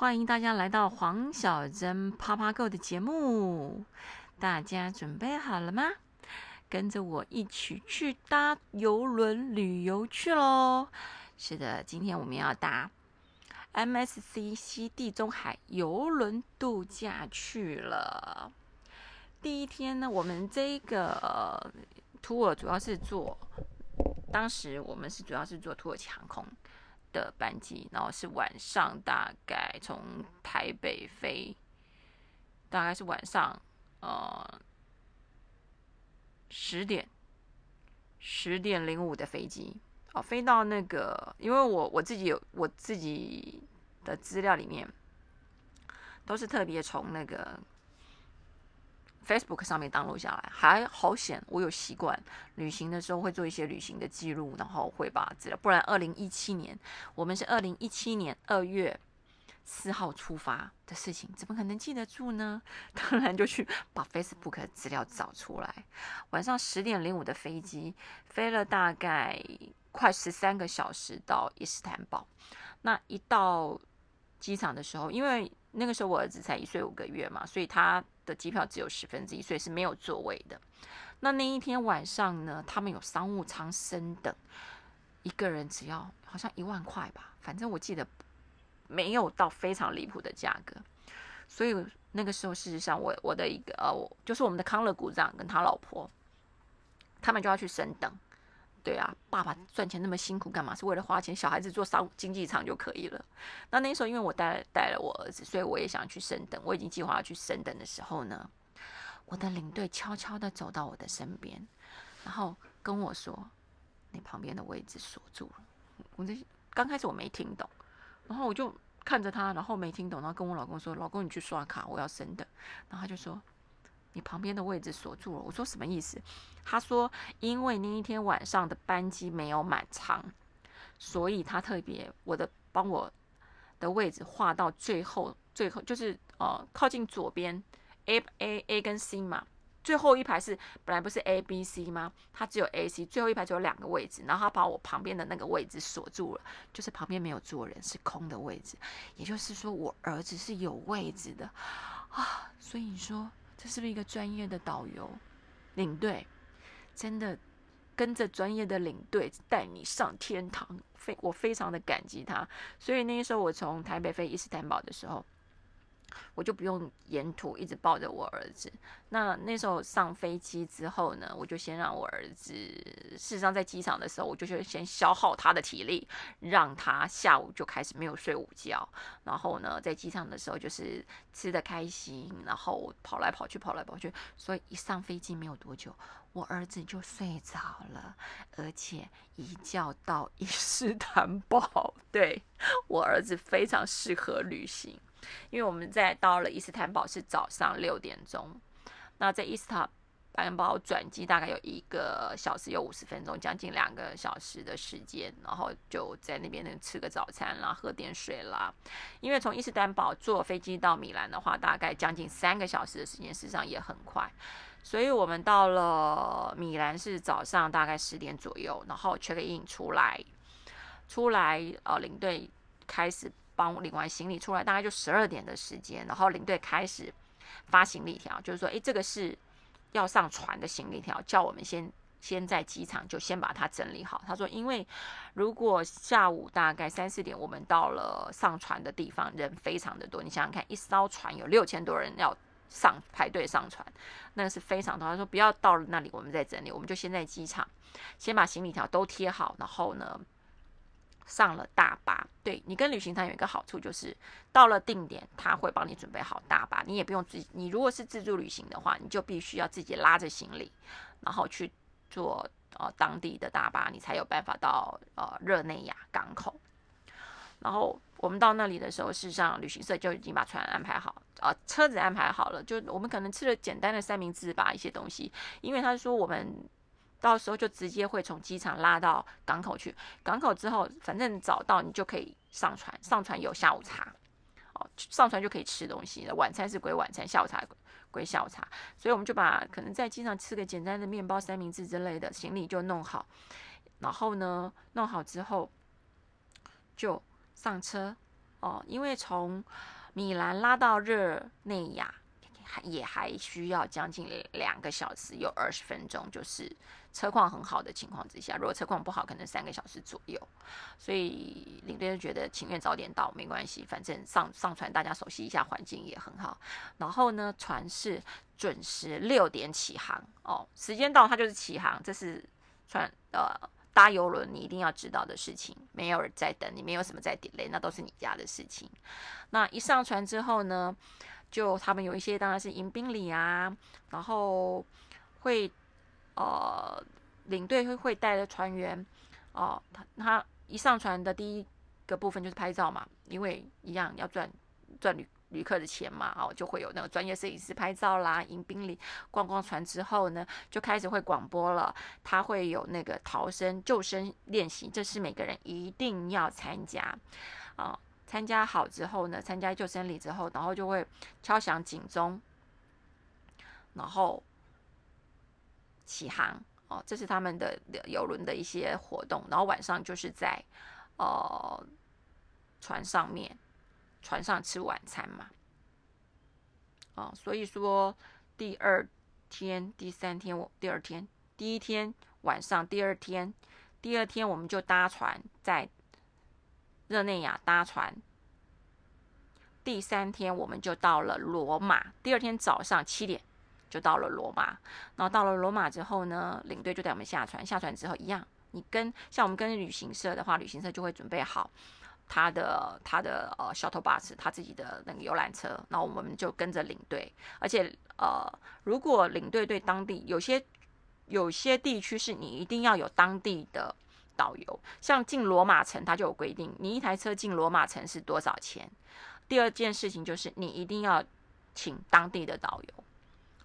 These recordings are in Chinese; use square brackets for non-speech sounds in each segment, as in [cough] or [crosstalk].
欢迎大家来到黄小珍啪啪 Go 的节目，大家准备好了吗？跟着我一起去搭游轮旅游去喽！是的，今天我们要搭 MSC 西地中海游轮度假去了。第一天呢，我们这个 tour 主要是做，当时我们是主要是做土耳其航空的班机，然后是晚上大概从台北飞，大概是晚上呃。十点，十点零五的飞机哦，飞到那个，因为我我自己有我自己的资料里面，都是特别从那个 Facebook 上面登录下来，还好险，我有习惯旅行的时候会做一些旅行的记录，然后会把资料，不然二零一七年，我们是二零一七年二月。四号出发的事情，怎么可能记得住呢？[laughs] 当然就去把 Facebook 的资料找出来。晚上十点零五的飞机飞了大概快十三个小时到伊斯坦堡。那一到机场的时候，因为那个时候我儿子才一岁五个月嘛，所以他机票只有十分之一，所以是没有座位的。那那一天晚上呢，他们有商务舱升等，一个人只要好像一万块吧，反正我记得。没有到非常离谱的价格，所以那个时候，事实上，我我的一个呃，我就是我们的康乐股长跟他老婆，他们就要去升等。对啊，爸爸赚钱那么辛苦干嘛？是为了花钱，小孩子做商经济舱就可以了。那那时候，因为我带带了我儿子，所以我也想去升等。我已经计划要去升等的时候呢，我的领队悄悄的走到我的身边，然后跟我说：“你旁边的位置锁住了。”我这刚开始我没听懂。然后我就看着他，然后没听懂，然后跟我老公说：“老公，你去刷卡，我要升等。”然后他就说：“你旁边的位置锁住了。”我说：“什么意思？”他说：“因为那一天晚上的班机没有满舱，所以他特别我的帮我的位置画到最后，最后就是呃靠近左边 A A A 跟 C 嘛。”最后一排是本来不是 A、B、C 吗？它只有 A、C，最后一排只有两个位置，然后他把我旁边的那个位置锁住了，就是旁边没有坐人，是空的位置。也就是说，我儿子是有位置的啊！所以你说这是不是一个专业的导游领队？真的跟着专业的领队带你上天堂，非我非常的感激他。所以那时候我从台北飞伊斯坦堡的时候。我就不用沿途一直抱着我儿子。那那时候上飞机之后呢，我就先让我儿子，事实上在机场的时候，我就是先消耗他的体力，让他下午就开始没有睡午觉。然后呢，在机场的时候就是吃的开心，然后跑来跑去，跑来跑去。所以一上飞机没有多久，我儿子就睡着了，而且一觉到伊斯坦堡。对我儿子非常适合旅行。因为我们在到了伊斯坦堡是早上六点钟，那在伊斯坦堡转机大概有一个小时有五十分钟，将近两个小时的时间，然后就在那边能吃个早餐啦，喝点水啦。因为从伊斯坦堡坐飞机到米兰的话，大概将近三个小时的时间，事实上也很快。所以我们到了米兰是早上大概十点左右，然后 check in 出来，出来呃领队开始。帮领完行李出来，大概就十二点的时间，然后领队开始发行李条，就是说，诶，这个是要上船的行李条，叫我们先先在机场就先把它整理好。他说，因为如果下午大概三四点我们到了上船的地方，人非常的多，你想想看，一艘船有六千多人要上排队上船，那个是非常多。他说，不要到了那里我们再整理，我们就先在机场先把行李条都贴好，然后呢。上了大巴，对你跟旅行团有一个好处，就是到了定点，他会帮你准备好大巴，你也不用自。你如果是自助旅行的话，你就必须要自己拉着行李，然后去坐呃当地的大巴，你才有办法到呃热内亚港口。然后我们到那里的时候，事实上旅行社就已经把船安排好，呃车子安排好了，就我们可能吃了简单的三明治吧，一些东西，因为他说我们。到时候就直接会从机场拉到港口去，港口之后，反正找到你就可以上船，上船有下午茶，哦，上船就可以吃东西了。晚餐是归晚餐，下午茶归下午茶，所以我们就把可能在机场吃个简单的面包、三明治之类的行李就弄好，然后呢，弄好之后就上车，哦，因为从米兰拉到热内亚。也还需要将近两个小时，有二十分钟，就是车况很好的情况之下。如果车况不好，可能三个小时左右。所以领队就觉得情愿早点到没关系，反正上上船大家熟悉一下环境也很好。然后呢，船是准时六点起航哦，时间到它就是起航，这是船呃搭游轮你一定要知道的事情。没有人在等你，没有什么在 delay，那都是你家的事情。那一上船之后呢？就他们有一些当然是迎宾礼啊，然后会呃领队会会带着船员哦，他他一上船的第一个部分就是拍照嘛，因为一样要赚赚旅旅客的钱嘛，哦就会有那个专业摄影师拍照啦，迎宾礼逛逛船之后呢，就开始会广播了，他会有那个逃生救生练习，这是每个人一定要参加啊。参加好之后呢，参加救生礼之后，然后就会敲响警钟，然后起航哦，这是他们的游轮的一些活动。然后晚上就是在呃船上面，船上吃晚餐嘛。哦，所以说第二天、第三天，我第二天、第一天晚上，第二天，第二天我们就搭船在。热内亚搭船，第三天我们就到了罗马。第二天早上七点就到了罗马。然后到了罗马之后呢，领队就带我们下船。下船之后一样，你跟像我们跟旅行社的话，旅行社就会准备好他的他的呃 shuttle bus，他自己的那个游览车。那我们就跟着领队。而且呃，如果领队对当地有些有些地区是你一定要有当地的。导游像进罗马城，他就有规定，你一台车进罗马城是多少钱？第二件事情就是你一定要请当地的导游，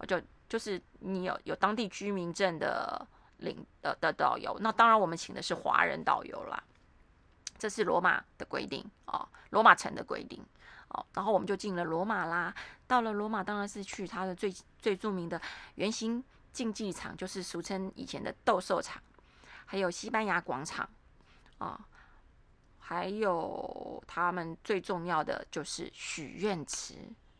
就就是你有有当地居民证的领的的导游。那当然我们请的是华人导游啦，这是罗马的规定哦，罗马城的规定哦。然后我们就进了罗马啦，到了罗马当然是去它的最最著名的圆形竞技场，就是俗称以前的斗兽场。还有西班牙广场，啊，还有他们最重要的就是许愿池，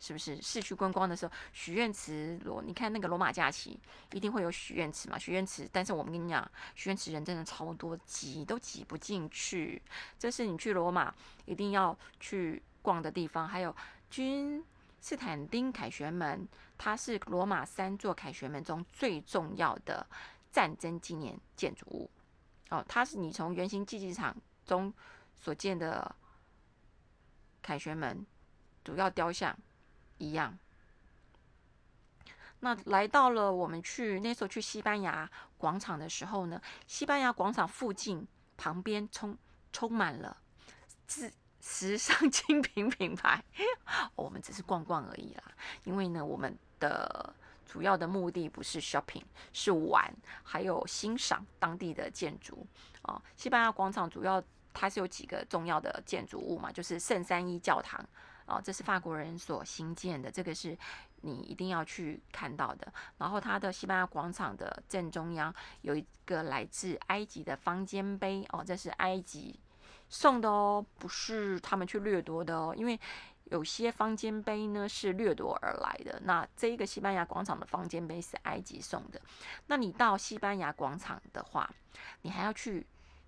是不是？市区观光的时候，许愿池罗，你看那个罗马假期一定会有许愿池嘛？许愿池，但是我们跟你讲，许愿池人真的超多，挤都挤不进去。这是你去罗马一定要去逛的地方。还有君士坦丁凯旋门，它是罗马三座凯旋门中最重要的战争纪念建筑物。哦，它是你从圆形竞技场中所见的凯旋门主要雕像一样。那来到了我们去那时候去西班牙广场的时候呢，西班牙广场附近旁边充充满了时时尚精品品牌。我们只是逛逛而已啦，因为呢，我们的。主要的目的不是 shopping，是玩，还有欣赏当地的建筑啊。西班牙广场主要它是有几个重要的建筑物嘛，就是圣三一教堂哦，这是法国人所新建的，这个是你一定要去看到的。然后它的西班牙广场的正中央有一个来自埃及的方尖碑哦，这是埃及送的哦，不是他们去掠夺的哦，因为。有些方尖碑呢是掠夺而来的，那这一个西班牙广场的方尖碑是埃及送的。那你到西班牙广场的话，你还要去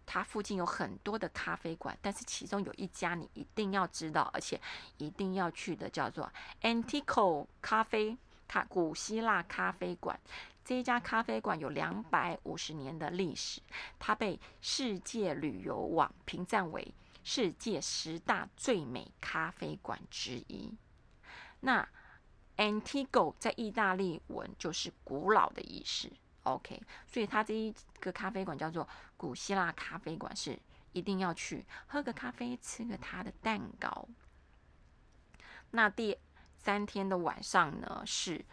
它附近有很多的咖啡馆，但是其中有一家你一定要知道，而且一定要去的，叫做 Antico 咖啡卡古希腊咖啡馆。这一家咖啡馆有两百五十年的历史，它被世界旅游网评赞为。世界十大最美咖啡馆之一。那 Antigo 在意大利文就是古老的意思。OK，所以它这一个咖啡馆叫做古希腊咖啡馆，是一定要去喝个咖啡，吃个它的蛋糕。那第三天的晚上呢，是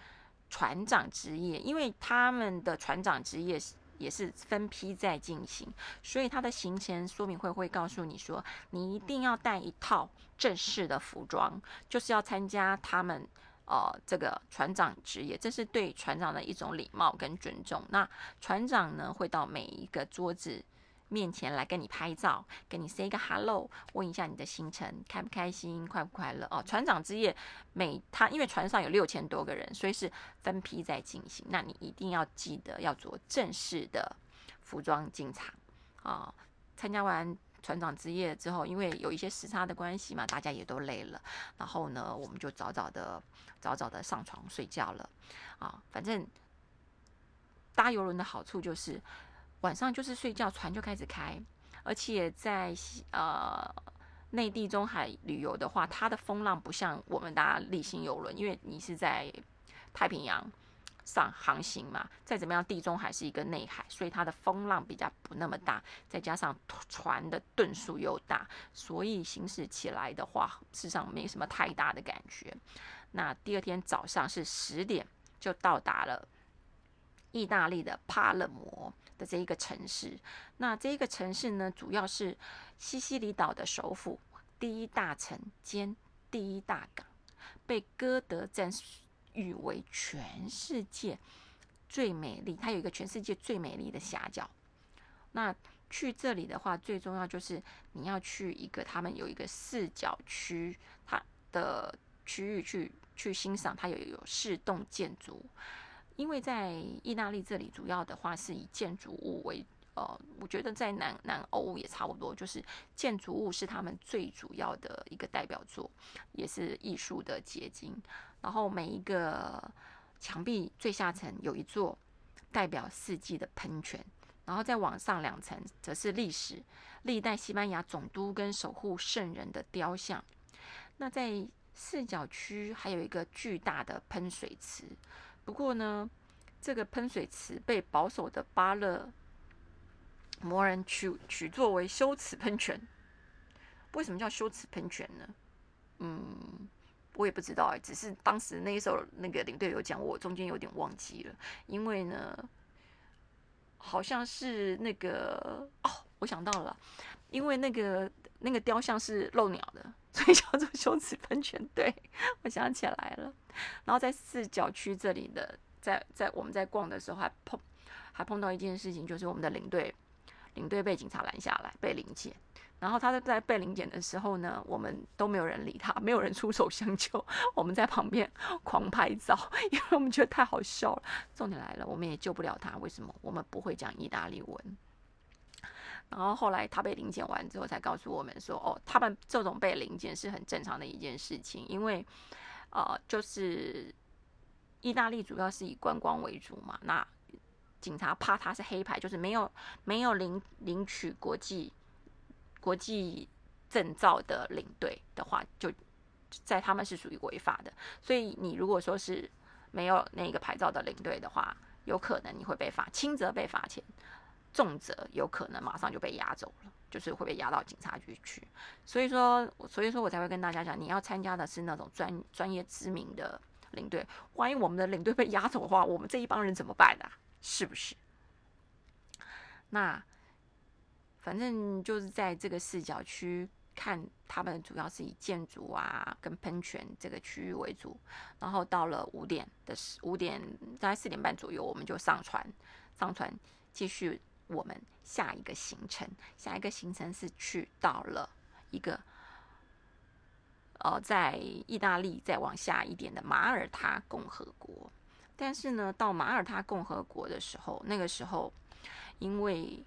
船长之夜，因为他们的船长之夜。也是分批在进行，所以它的行前说明会会告诉你说，你一定要带一套正式的服装，就是要参加他们呃这个船长职业，这是对船长的一种礼貌跟尊重。那船长呢会到每一个桌子面前来跟你拍照，跟你 say 个 hello，问一下你的行程开不开心，快不快乐哦。船长之夜每他因为船上有六千多个人，所以是分批在进行。那你一定要记得要做正式的服装进场啊。参加完船长之夜之后，因为有一些时差的关系嘛，大家也都累了，然后呢，我们就早早的早早的上床睡觉了啊。反正搭游轮的好处就是。晚上就是睡觉，船就开始开，而且在呃内地中海旅游的话，它的风浪不像我们搭立新游轮，因为你是在太平洋上航行嘛，再怎么样地中海是一个内海，所以它的风浪比较不那么大，再加上船的吨数又大，所以行驶起来的话，事实上没什么太大的感觉。那第二天早上是十点就到达了意大利的帕勒摩。的这一个城市，那这一个城市呢，主要是西西里岛的首府，第一大城兼第一大港，被歌德赞誉为全世界最美丽。它有一个全世界最美丽的峡角。那去这里的话，最重要就是你要去一个他们有一个四角区，它的区域去去欣赏，它有有四栋建筑。因为在意大利这里，主要的话是以建筑物为，呃，我觉得在南南欧也差不多，就是建筑物是他们最主要的一个代表作，也是艺术的结晶。然后每一个墙壁最下层有一座代表四季的喷泉，然后再往上两层则是历史历代西班牙总督跟守护圣人的雕像。那在四角区还有一个巨大的喷水池。不过呢，这个喷水池被保守的巴勒魔人取取作为羞耻喷泉。为什么叫羞耻喷泉呢？嗯，我也不知道哎，只是当时那一首那个领队有讲，我中间有点忘记了。因为呢，好像是那个哦，我想到了，因为那个那个雕像是漏鸟的。所以叫做羞耻喷泉，对我想起来了。然后在四角区这里的，在在我们在逛的时候，还碰还碰到一件事情，就是我们的领队领队被警察拦下来，被临检。然后他在被临检的时候呢，我们都没有人理他，[laughs] 没有人出手相救，[laughs] 我们在旁边狂拍照，[laughs] 因为我们觉得太好笑了。重点来了，我们也救不了他，为什么？我们不会讲意大利文。然后后来他被临检完之后，才告诉我们说：“哦，他们这种被临检是很正常的一件事情，因为，呃，就是意大利主要是以观光为主嘛。那警察怕他是黑牌，就是没有没有领领取国际国际证照的领队的话，就在他们是属于违法的。所以你如果说是没有那个牌照的领队的话，有可能你会被罚，轻则被罚钱。”重则有可能马上就被押走了，就是会被押到警察局去。所以说，所以说我才会跟大家讲，你要参加的是那种专专业知名的领队。万一我们的领队被押走的话，我们这一帮人怎么办呢？是不是？那反正就是在这个视角区看，他们主要是以建筑啊跟喷泉这个区域为主。然后到了五点的时，五点大概四点半左右，我们就上船，上船继续。我们下一个行程，下一个行程是去到了一个，呃，在意大利再往下一点的马耳他共和国。但是呢，到马耳他共和国的时候，那个时候因为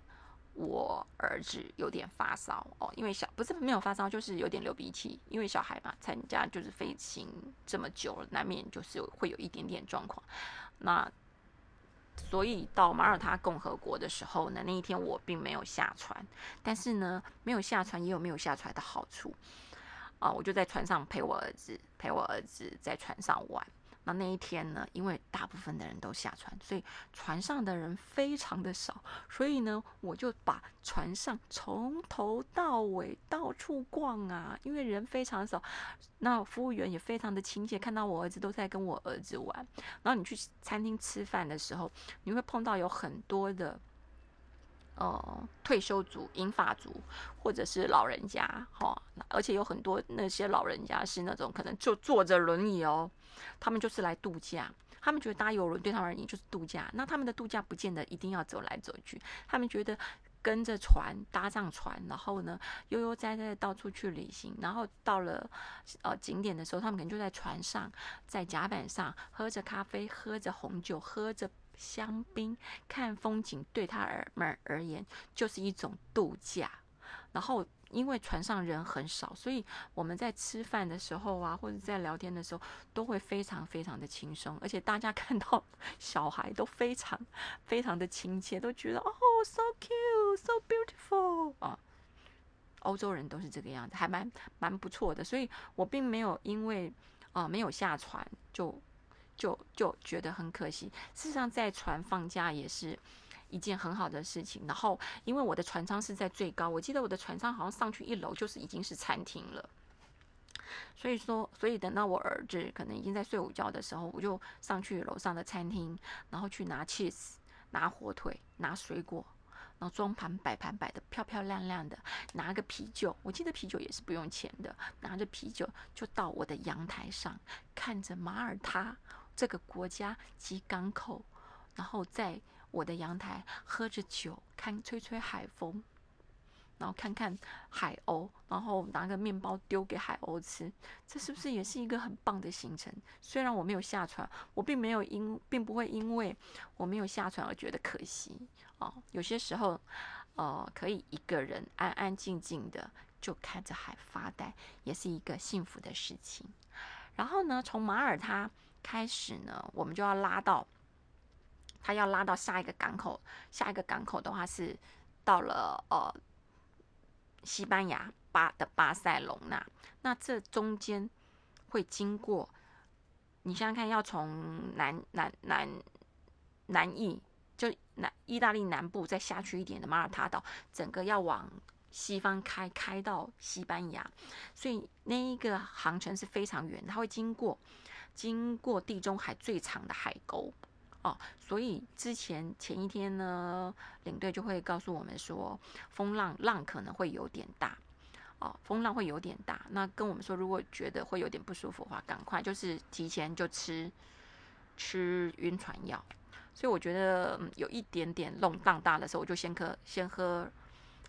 我儿子有点发烧哦，因为小不是没有发烧，就是有点流鼻涕。因为小孩嘛，参加就是飞行这么久了，难免就是会有一点点状况。那所以到马耳他共和国的时候呢，那一天我并没有下船，但是呢，没有下船也有没有下船的好处啊，我就在船上陪我儿子，陪我儿子在船上玩。那那一天呢，因为大部分的人都下船，所以船上的人非常的少，所以呢，我就把船上从头到尾到处逛啊，因为人非常少，那服务员也非常的亲切，看到我儿子都在跟我儿子玩。然后你去餐厅吃饭的时候，你会碰到有很多的。呃，退休族、英法族，或者是老人家，哈，而且有很多那些老人家是那种可能就坐着轮椅哦，他们就是来度假，他们觉得搭游轮对他们而言就是度假，那他们的度假不见得一定要走来走去，他们觉得跟着船搭上船，然后呢悠悠哉哉的到处去旅行，然后到了呃景点的时候，他们可能就在船上，在甲板上喝着咖啡，喝着红酒，喝着香槟，看风景，对他而们而言就是一种度假，然后。因为船上人很少，所以我们在吃饭的时候啊，或者在聊天的时候，都会非常非常的轻松，而且大家 [laughs] 看到小孩都非常非常的亲切，都觉得哦，so cute，so beautiful 啊。欧洲人都是这个样子，还蛮蛮不错的，所以我并没有因为啊没有下船就就就觉得很可惜。事实上，在船放假也是。一件很好的事情，然后因为我的船舱是在最高，我记得我的船舱好像上去一楼就是已经是餐厅了，所以说，所以等到我儿子可能已经在睡午觉的时候，我就上去楼上的餐厅，然后去拿 cheese、拿火腿、拿水果，然后装盘摆盘摆的漂漂亮亮的，拿个啤酒，我记得啤酒也是不用钱的，拿着啤酒就到我的阳台上，看着马耳他这个国家及港口，然后在。我的阳台喝着酒，看吹吹海风，然后看看海鸥，然后拿个面包丢给海鸥吃，这是不是也是一个很棒的行程？虽然我没有下船，我并没有因并不会因为我没有下船而觉得可惜哦。有些时候，呃，可以一个人安安静静的就看着海发呆，也是一个幸福的事情。然后呢，从马耳他开始呢，我们就要拉到。他要拉到下一个港口，下一个港口的话是到了呃西班牙巴的巴塞隆纳。那这中间会经过，你想想看，要从南南南南意，就南意大利南部再下去一点的马耳他岛，整个要往西方开，开到西班牙，所以那一个航程是非常远，它会经过经过地中海最长的海沟。哦，所以之前前一天呢，领队就会告诉我们说，风浪浪可能会有点大，哦，风浪会有点大。那跟我们说，如果觉得会有点不舒服的话，赶快就是提前就吃吃晕船药。所以我觉得有一点点浪荡大的时候，我就先喝先喝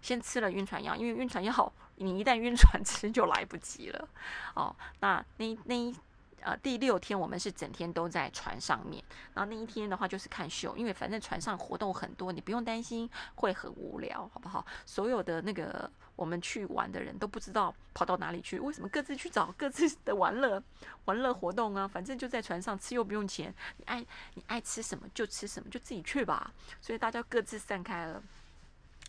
先吃了晕船药，因为晕船药你一旦晕船吃就来不及了。哦，那那那一。呃，第六天我们是整天都在船上面，然后那一天的话就是看秀，因为反正船上活动很多，你不用担心会很无聊，好不好？所有的那个我们去玩的人都不知道跑到哪里去，为什么各自去找各自的玩乐玩乐活动啊？反正就在船上吃又不用钱，你爱你爱吃什么就吃什么，就自己去吧。所以大家各自散开了。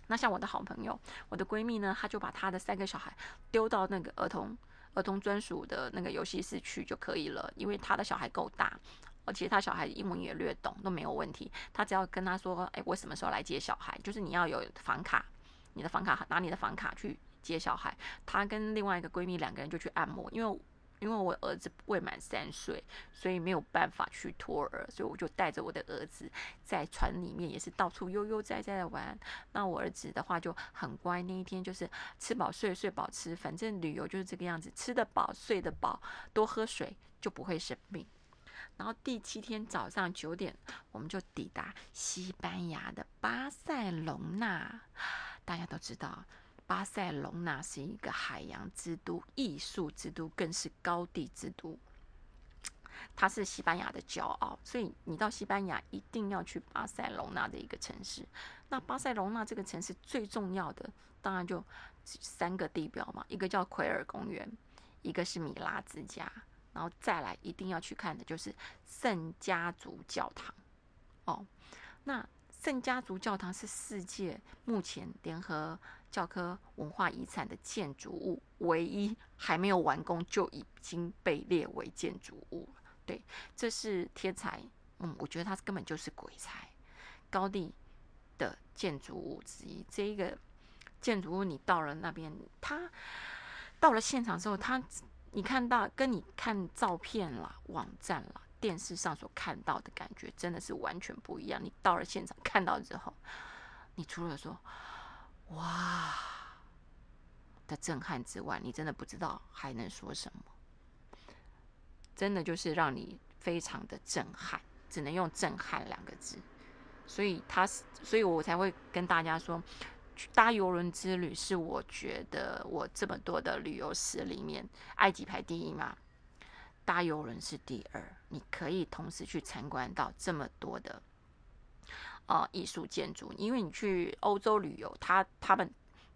那像我的好朋友，我的闺蜜呢，她就把她的三个小孩丢到那个儿童。儿童专属的那个游戏室去就可以了，因为他的小孩够大，而且他小孩英文也略懂，都没有问题。他只要跟他说：“哎，我什么时候来接小孩？”就是你要有房卡，你的房卡拿你的房卡去接小孩。他跟另外一个闺蜜两个人就去按摩，因为。因为我儿子未满三岁，所以没有办法去托儿，所以我就带着我的儿子在船里面，也是到处悠悠哉哉的玩。那我儿子的话就很乖，那一天就是吃饱睡，睡饱吃，反正旅游就是这个样子，吃得饱，睡得饱，多喝水就不会生病。然后第七天早上九点，我们就抵达西班牙的巴塞隆纳，大家都知道。巴塞隆纳是一个海洋之都、艺术之都，更是高地之都。它是西班牙的骄傲，所以你到西班牙一定要去巴塞隆纳的一个城市。那巴塞隆纳这个城市最重要的，当然就三个地标嘛，一个叫奎尔公园，一个是米拉之家，然后再来一定要去看的就是圣家族教堂。哦，那圣家族教堂是世界目前联合。教科文化遗产的建筑物，唯一还没有完工就已经被列为建筑物了。对，这是天才，嗯，我觉得他根本就是鬼才，高地的建筑物之一。这一个建筑物，你到了那边，他到了现场之后，他你看到跟你看照片啦、网站啦、电视上所看到的感觉，真的是完全不一样。你到了现场看到之后，你除了说。哇的震撼之外，你真的不知道还能说什么。真的就是让你非常的震撼，只能用“震撼”两个字。所以他，所以我才会跟大家说，搭游轮之旅是我觉得我这么多的旅游史里面，埃及排第一嘛，搭游轮是第二。你可以同时去参观到这么多的呃艺术建筑，因为你去欧洲旅游，他他们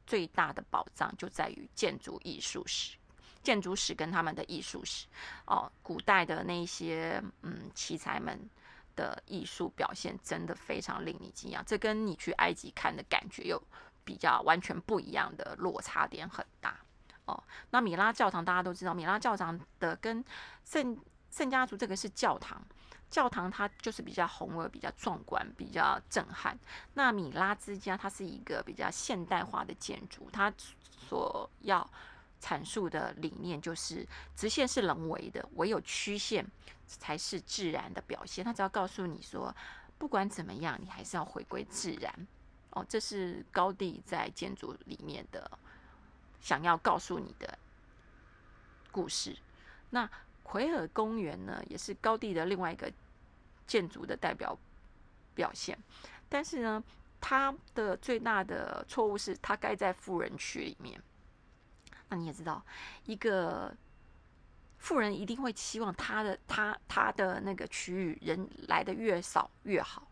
最大的宝藏就在于建筑艺术史、建筑史跟他们的艺术史哦，古代的那些嗯奇才们。的艺术表现真的非常令你惊讶，这跟你去埃及看的感觉又比较完全不一样的落差点很大哦。那米拉教堂大家都知道，米拉教堂的跟圣圣家族这个是教堂，教堂它就是比较宏伟、比较壮观、比较震撼。那米拉之家它是一个比较现代化的建筑，它所要阐述的理念就是直线是人为的，唯有曲线。才是自然的表现。他只要告诉你说，不管怎么样，你还是要回归自然。哦，这是高地在建筑里面的想要告诉你的故事。那奎尔公园呢，也是高地的另外一个建筑的代表表现。但是呢，它的最大的错误是它盖在富人区里面。那你也知道，一个。富人一定会期望他的他他的那个区域人来的越少越好，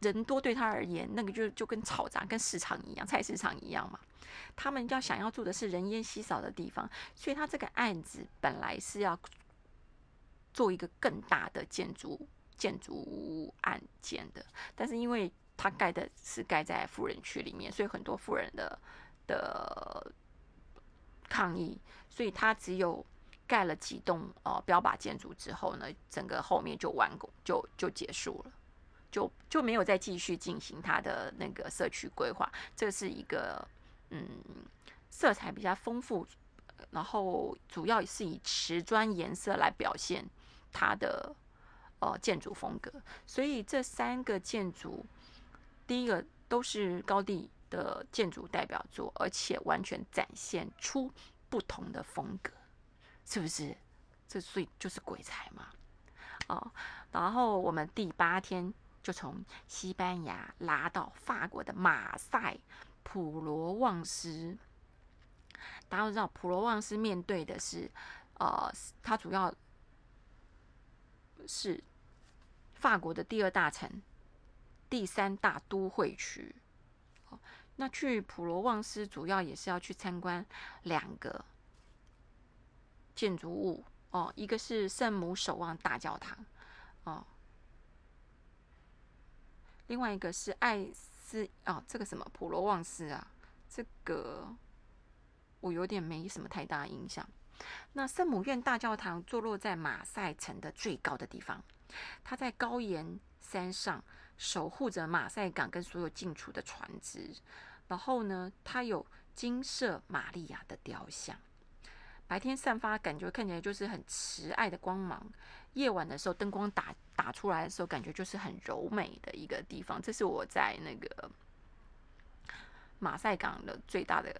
人多对他而言，那个就就跟炒杂跟市场一样，菜市场一样嘛。他们要想要住的是人烟稀少的地方，所以他这个案子本来是要做一个更大的建筑建筑案件的，但是因为他盖的是盖在富人区里面，所以很多富人的的抗议，所以他只有。盖了几栋呃标靶建筑之后呢，整个后面就完工就就结束了，就就没有再继续进行它的那个社区规划。这是一个嗯色彩比较丰富，然后主要是以瓷砖颜色来表现它的呃建筑风格。所以这三个建筑，第一个都是高地的建筑代表作，而且完全展现出不同的风格。是不是？这所以就是鬼才嘛，哦。然后我们第八天就从西班牙拉到法国的马赛普罗旺斯。大家都知道，普罗旺斯面对的是，呃，它主要是法国的第二大城、第三大都会区。那去普罗旺斯主要也是要去参观两个。建筑物哦，一个是圣母守望大教堂哦，另外一个是爱斯哦，这个什么普罗旺斯啊，这个我有点没什么太大印象。那圣母院大教堂坐落在马赛城的最高的地方，它在高岩山上守护着马赛港跟所有进出的船只。然后呢，它有金色玛利亚的雕像。白天散发感觉看起来就是很慈爱的光芒，夜晚的时候灯光打打出来的时候，感觉就是很柔美的一个地方。这是我在那个马赛港的最大的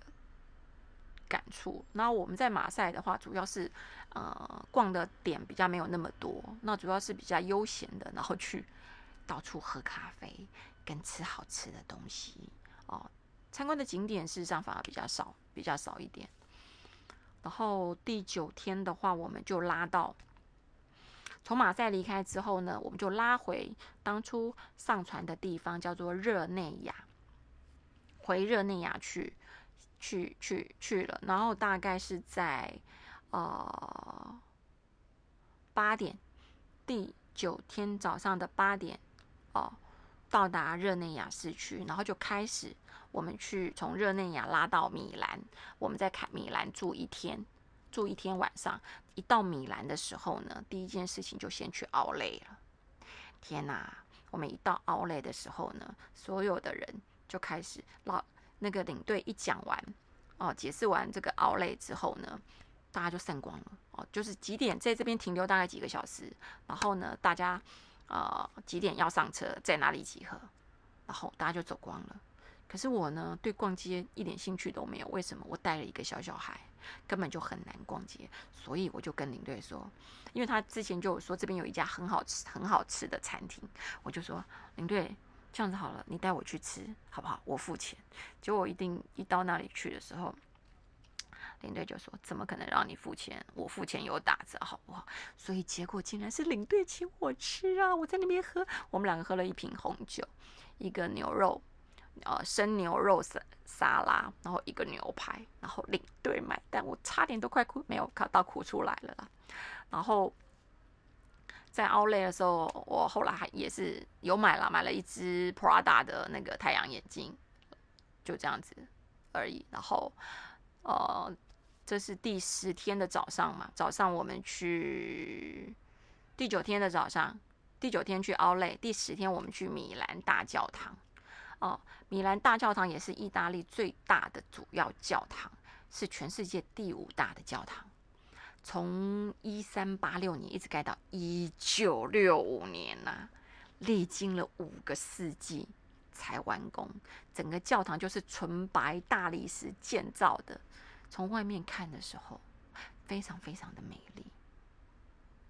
感触。那我们在马赛的话，主要是呃逛的点比较没有那么多，那主要是比较悠闲的，然后去到处喝咖啡跟吃好吃的东西哦。参观的景点事实上反而比较少，比较少一点。然后第九天的话，我们就拉到从马赛离开之后呢，我们就拉回当初上船的地方，叫做热内亚，回热内亚去，去去去了。然后大概是在呃八点，第九天早上的八点哦，到达热内亚市区，然后就开始。我们去从热内亚拉到米兰，我们在凯米兰住一天，住一天晚上。一到米兰的时候呢，第一件事情就先去奥莱了。天哪！我们一到奥莱的时候呢，所有的人就开始老那个领队一讲完哦，解释完这个奥莱之后呢，大家就散光了哦。就是几点在这边停留大概几个小时，然后呢，大家呃几点要上车，在哪里集合，然后大家就走光了。可是我呢，对逛街一点兴趣都没有。为什么？我带了一个小小孩，根本就很难逛街。所以我就跟领队说，因为他之前就有说这边有一家很好吃、很好吃的餐厅，我就说领队，这样子好了，你带我去吃好不好？我付钱。结果一定一到那里去的时候，领队就说：“怎么可能让你付钱？我付钱有打折，好不好？”所以结果竟然是领队请我吃啊！我在那边喝，我们两个喝了一瓶红酒，一个牛肉，呃，生牛肉沙沙拉，然后一个牛排，然后领队买单，我差点都快哭，没有看到哭出来了啦。然后。在奥莱的时候，我后来还也是有买了，买了一只 Prada 的那个太阳眼镜，就这样子而已。然后，呃，这是第十天的早上嘛，早上我们去第九天的早上，第九天去奥莱，第十天我们去米兰大教堂。哦，米兰大教堂也是意大利最大的主要教堂，是全世界第五大的教堂。从一三八六年一直盖到一九六五年呐，历经了五个世纪才完工。整个教堂就是纯白大理石建造的，从外面看的时候非常非常的美丽。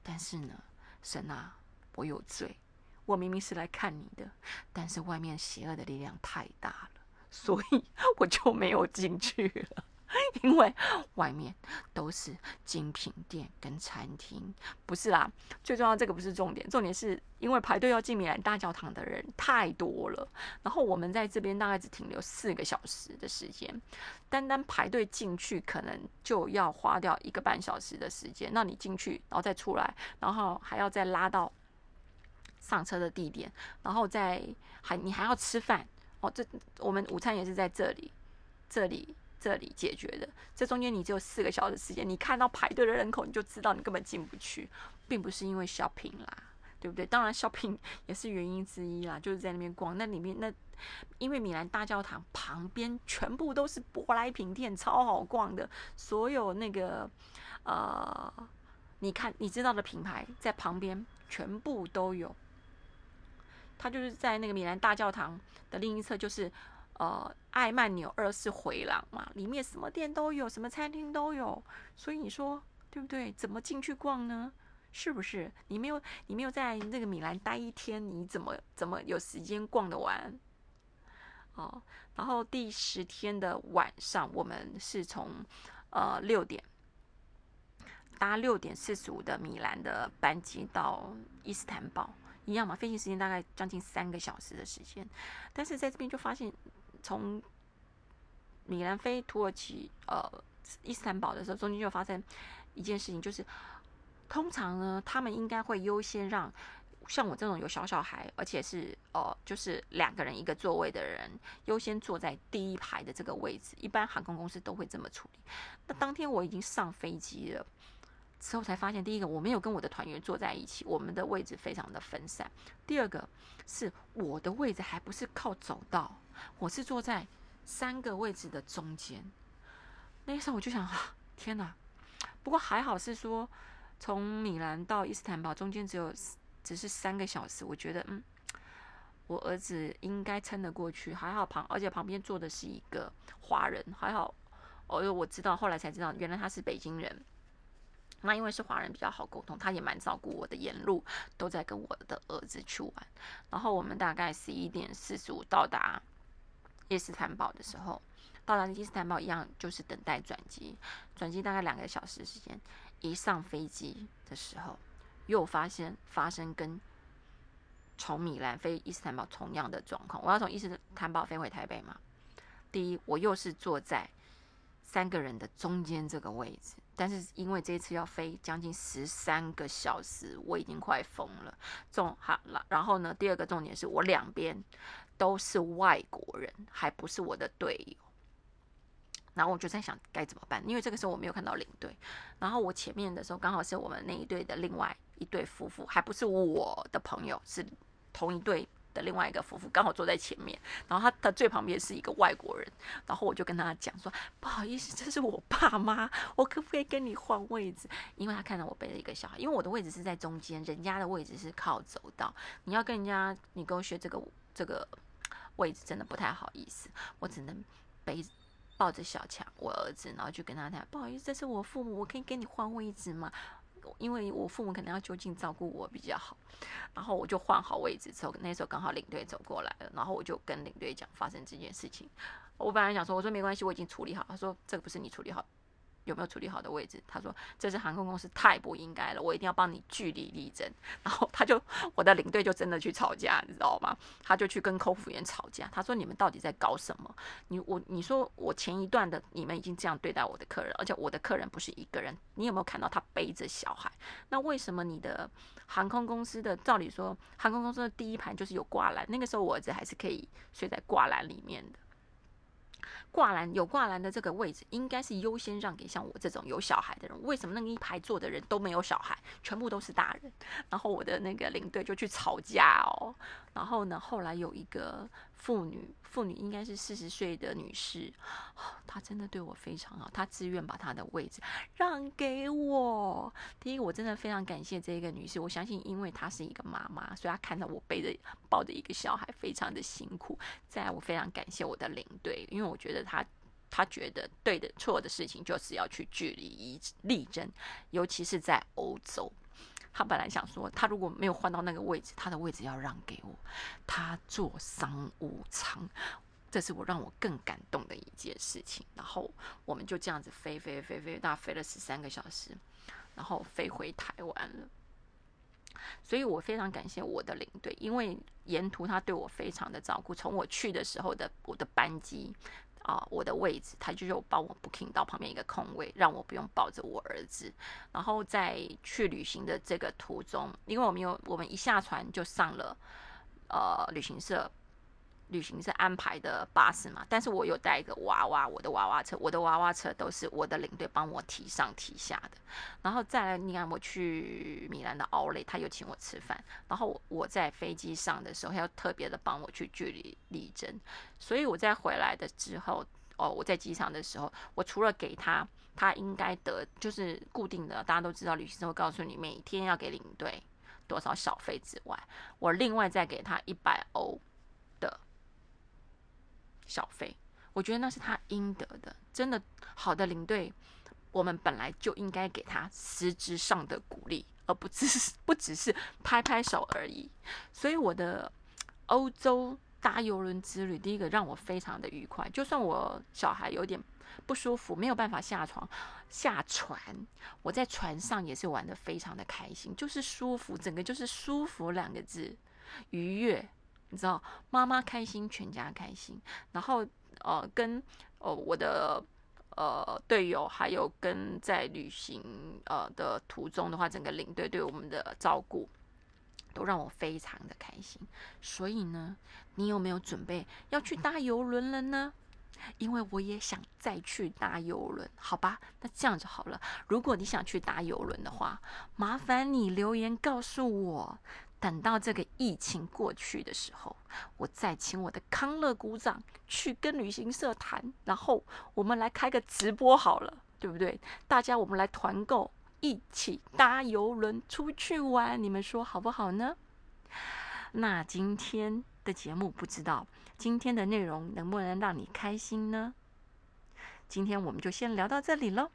但是呢，神啊，我有罪，我明明是来看你的，但是外面邪恶的力量太大了，所以 [laughs] 我就没有进去了。[laughs] 因为外面都是精品店跟餐厅，不是啦。最重要这个不是重点，重点是因为排队要进米兰大教堂的人太多了。然后我们在这边大概只停留四个小时的时间，单单排队进去可能就要花掉一个半小时的时间。那你进去，然后再出来，然后还要再拉到上车的地点，然后再还你还要吃饭哦。这我们午餐也是在这里，这里。这里解决的，这中间你只有四个小时时间，你看到排队的人口，你就知道你根本进不去，并不是因为 shopping 啦，对不对？当然 shopping [laughs] 也是原因之一啦，就是在那边逛，那里面那因为米兰大教堂旁边全部都是舶来品店，超好逛的，所有那个呃，你看你知道的品牌在旁边全部都有，它就是在那个米兰大教堂的另一侧，就是。呃，爱曼纽二世回廊嘛，里面什么店都有，什么餐厅都有，所以你说对不对？怎么进去逛呢？是不是？你没有，你没有在那个米兰待一天，你怎么怎么有时间逛得完？哦，然后第十天的晚上，我们是从呃六点搭六点四十五的米兰的班机到伊斯坦堡，一样嘛，飞行时间大概将近三个小时的时间，但是在这边就发现。从米兰飞土耳其呃伊斯坦堡的时候，中间就发生一件事情，就是通常呢，他们应该会优先让像我这种有小小孩，而且是呃就是两个人一个座位的人，优先坐在第一排的这个位置。一般航空公司都会这么处理。那当天我已经上飞机了，之后才发现，第一个我没有跟我的团员坐在一起，我们的位置非常的分散；第二个是我的位置还不是靠走道。我是坐在三个位置的中间，那时候我就想啊，天哪！不过还好是说，从米兰到伊斯坦堡中间只有只是三个小时，我觉得嗯，我儿子应该撑得过去。还好旁，而且旁边坐的是一个华人，还好，哦，我知道后来才知道，原来他是北京人。那因为是华人比较好沟通，他也蛮照顾我的，沿路都在跟我的儿子去玩。然后我们大概十一点四十五到达。伊斯坦堡的时候，到达伊斯坦堡一样就是等待转机，转机大概两个小时时间。一上飞机的时候，又发现发生跟从米兰飞伊斯坦堡同样的状况。我要从伊斯坦堡飞回台北嘛？第一，我又是坐在三个人的中间这个位置，但是因为这一次要飞将近十三个小时，我已经快疯了。重好了，然后呢，第二个重点是我两边。都是外国人，还不是我的队友。然后我就在想该怎么办，因为这个时候我没有看到领队。然后我前面的时候刚好是我们那一队的另外一对夫妇，还不是我的朋友，是同一队的另外一个夫妇，刚好坐在前面。然后他的最旁边是一个外国人。然后我就跟他讲说：“不好意思，这是我爸妈，我可不可以跟你换位置？因为他看到我背了一个小孩，因为我的位置是在中间，人家的位置是靠走道。你要跟人家你跟我学这个这个。”位置真的不太好意思，我只能背抱着小强，我儿子，然后就跟他谈，不好意思，这是我父母，我可以跟你换位置吗？因为我父母可能要就近照顾我比较好，然后我就换好位置之后，那时候刚好领队走过来了，然后我就跟领队讲发生这件事情。我本来想说，我说没关系，我已经处理好。他说这个不是你处理好。有没有处理好的位置？他说这是航空公司太不应该了，我一定要帮你据理力争。[laughs] 然后他就我的领队就真的去吵架，你知道吗？他就去跟空服员吵架。他说你们到底在搞什么？你我你说我前一段的你们已经这样对待我的客人，而且我的客人不是一个人。你有没有看到他背着小孩？那为什么你的航空公司的照理说航空公司的第一排就是有挂篮？那个时候我儿子还是可以睡在挂篮里面的。挂篮有挂篮的这个位置，应该是优先让给像我这种有小孩的人。为什么那一排坐的人都没有小孩，全部都是大人？然后我的那个领队就去吵架哦。然后呢，后来有一个。妇女，妇女应该是四十岁的女士，她真的对我非常好，她自愿把她的位置让给我。第一个，我真的非常感谢这个女士，我相信因为她是一个妈妈，所以她看到我背着抱着一个小孩，非常的辛苦。再，我非常感谢我的领队，因为我觉得他他觉得对的错的事情就是要去据理力争，尤其是在欧洲。他本来想说，他如果没有换到那个位置，他的位置要让给我。他坐商务舱，这是我让我更感动的一件事情。然后我们就这样子飞飞飞飞，大飞了十三个小时，然后飞回台湾了。所以我非常感谢我的领队，因为沿途他对我非常的照顾。从我去的时候的我的班机。啊，我的位置，他就有帮我 booking 到旁边一个空位，让我不用抱着我儿子。然后在去旅行的这个途中，因为我们有我们一下船就上了呃旅行社。旅行社安排的巴士嘛，但是我有带一个娃娃，我的娃娃车，我的娃娃车都是我的领队帮我提上提下的。然后再来，你看我去米兰的奥雷，他又请我吃饭。然后我在飞机上的时候，他要特别的帮我去据理力争。所以我在回来的之后，哦，我在机场的时候，我除了给他他应该得就是固定的，大家都知道旅行社会告诉你每天要给领队多少小费之外，我另外再给他一百欧。小费，我觉得那是他应得的。真的，好的领队，我们本来就应该给他实质上的鼓励，而不只是不只是拍拍手而已。所以我的欧洲搭游轮之旅，第一个让我非常的愉快。就算我小孩有点不舒服，没有办法下床下船，我在船上也是玩的非常的开心，就是舒服，整个就是舒服两个字，愉悦。你知道，妈妈开心，全家开心。然后，呃，跟呃我的呃队友，还有跟在旅行呃的途中的话，整个领队对我们的照顾，都让我非常的开心。所以呢，你有没有准备要去搭游轮了呢？因为我也想再去搭游轮，好吧？那这样就好了。如果你想去搭游轮的话，麻烦你留言告诉我。等到这个疫情过去的时候，我再请我的康乐股长去跟旅行社谈，然后我们来开个直播好了，对不对？大家我们来团购，一起搭游轮出去玩，你们说好不好呢？那今天的节目不知道今天的内容能不能让你开心呢？今天我们就先聊到这里喽。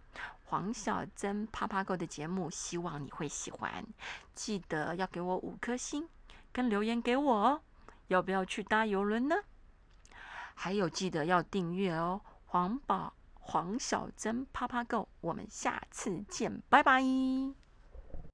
黄小珍啪啪狗的节目，希望你会喜欢。记得要给我五颗星跟留言给我哦。要不要去搭游轮呢？还有记得要订阅哦。黄宝黄小珍啪啪狗，我们下次见，拜拜。